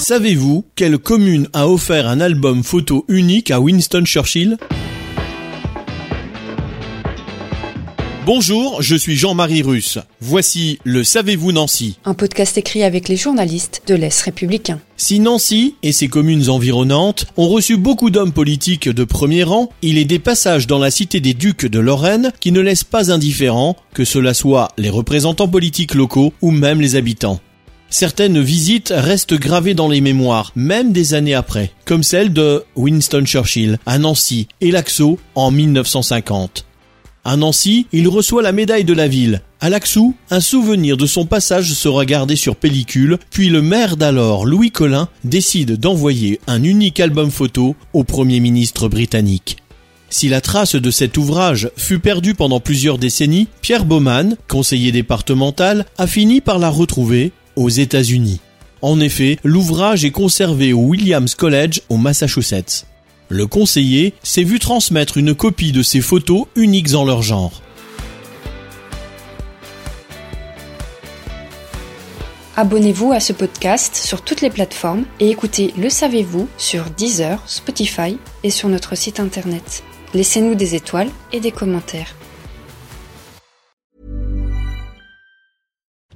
Savez-vous quelle commune a offert un album photo unique à Winston Churchill? Bonjour, je suis Jean-Marie Russe. Voici le Savez-vous Nancy Un podcast écrit avec les journalistes de l'Est républicain. Si Nancy et ses communes environnantes ont reçu beaucoup d'hommes politiques de premier rang, il est des passages dans la cité des ducs de Lorraine qui ne laissent pas indifférents, que cela soit les représentants politiques locaux ou même les habitants. Certaines visites restent gravées dans les mémoires, même des années après, comme celle de Winston Churchill à Nancy et Laxo en 1950. À Nancy, il reçoit la médaille de la ville. À Laxou, un souvenir de son passage sera gardé sur pellicule, puis le maire d'alors, Louis Collin, décide d'envoyer un unique album photo au Premier ministre britannique. Si la trace de cet ouvrage fut perdue pendant plusieurs décennies, Pierre Baumann, conseiller départemental, a fini par la retrouver aux États-Unis. En effet, l'ouvrage est conservé au Williams College au Massachusetts. Le conseiller s'est vu transmettre une copie de ces photos uniques en leur genre. Abonnez-vous à ce podcast sur toutes les plateformes et écoutez Le Savez-vous sur Deezer, Spotify et sur notre site internet. Laissez-nous des étoiles et des commentaires.